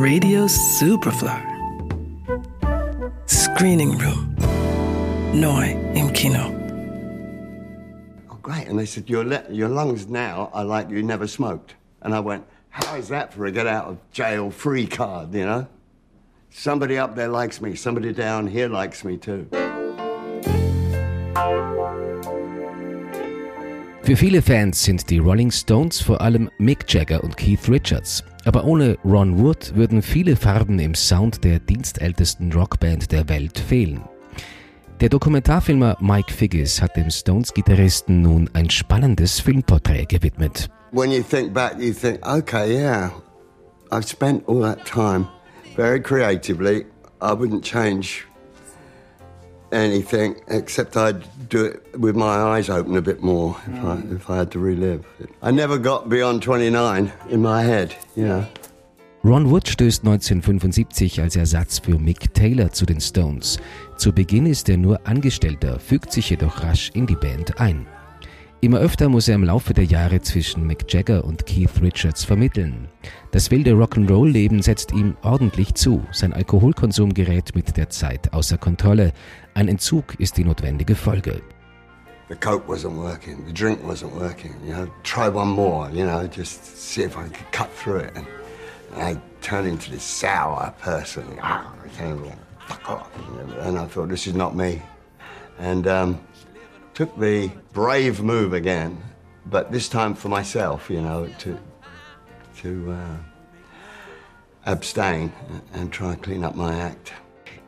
Radio Superfly. Screening Room. Neu im Kino. Oh, great. And they said, your, your lungs now are like you never smoked. And I went, how is that for a get out of jail free card, you know? Somebody up there likes me. Somebody down here likes me too. Für viele Fans sind die Rolling Stones vor allem Mick Jagger und Keith Richards. Aber ohne Ron Wood würden viele Farben im Sound der dienstältesten Rockband der Welt fehlen. Der Dokumentarfilmer Mike Figgis hat dem Stones-Gitarristen nun ein spannendes Filmporträt gewidmet. When you think back, you think, okay, yeah, I've spent all that time very creatively. I wouldn't change anything except I'd do it with my eyes open a bit more if, mm. I, if I had to relive it. I never got beyond 29 in my head, you know. Ron Wood stößt 1975 als Ersatz für Mick Taylor zu den Stones. Zu Beginn ist er nur Angestellter, fügt sich jedoch rasch in die Band ein. Immer öfter muss er im Laufe der Jahre zwischen Mick Jagger und Keith Richards vermitteln. Das wilde Rock'n'Roll-Leben setzt ihm ordentlich zu. Sein Alkoholkonsum gerät mit der Zeit außer Kontrolle. Ein Entzug ist die notwendige Folge. The coke wasn't working, the drink wasn't working. You know, try one more. You know, just see if I could cut through it. And I turned into this sour person. Ah, fuck off. And I thought, this is not me. And um, took the brave move again, but this time for myself. You know, to to uh, abstain and try and clean up my act.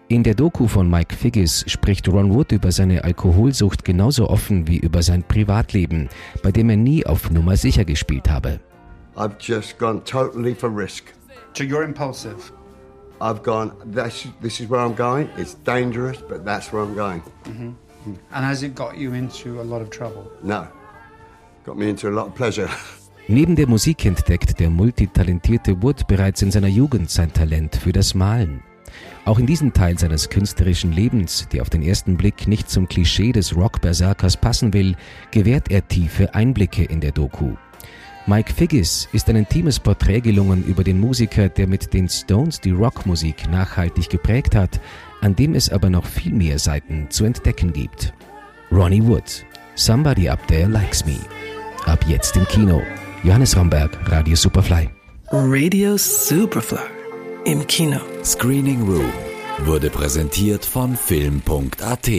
In der Doku von Mike Figgis spricht Ron Wood über seine Alkoholsucht genauso offen wie über sein Privatleben, bei dem er nie auf Nummer sicher gespielt habe. I've just gone totally for risk. So you're impulsive. I've gone. This, this is where I'm going. It's dangerous, but that's where I'm going. Mm-hmm. And has it got you into a lot of trouble? No, got me into a lot of pleasure. Neben der Musik entdeckt der multitalentierte Wood bereits in seiner Jugend sein Talent für das Malen. Auch in diesen Teil seines künstlerischen Lebens, der auf den ersten Blick nicht zum Klischee des Rock-Berserkers passen will, gewährt er tiefe Einblicke in der Doku. Mike Figgis ist ein intimes Porträt gelungen über den Musiker, der mit den Stones die Rockmusik nachhaltig geprägt hat, an dem es aber noch viel mehr Seiten zu entdecken gibt. Ronnie Wood, Somebody Up There Likes Me. Ab jetzt im Kino. Johannes Romberg, Radio Superfly. Radio Superfly im Kino. Screening Room wurde präsentiert von Film.at.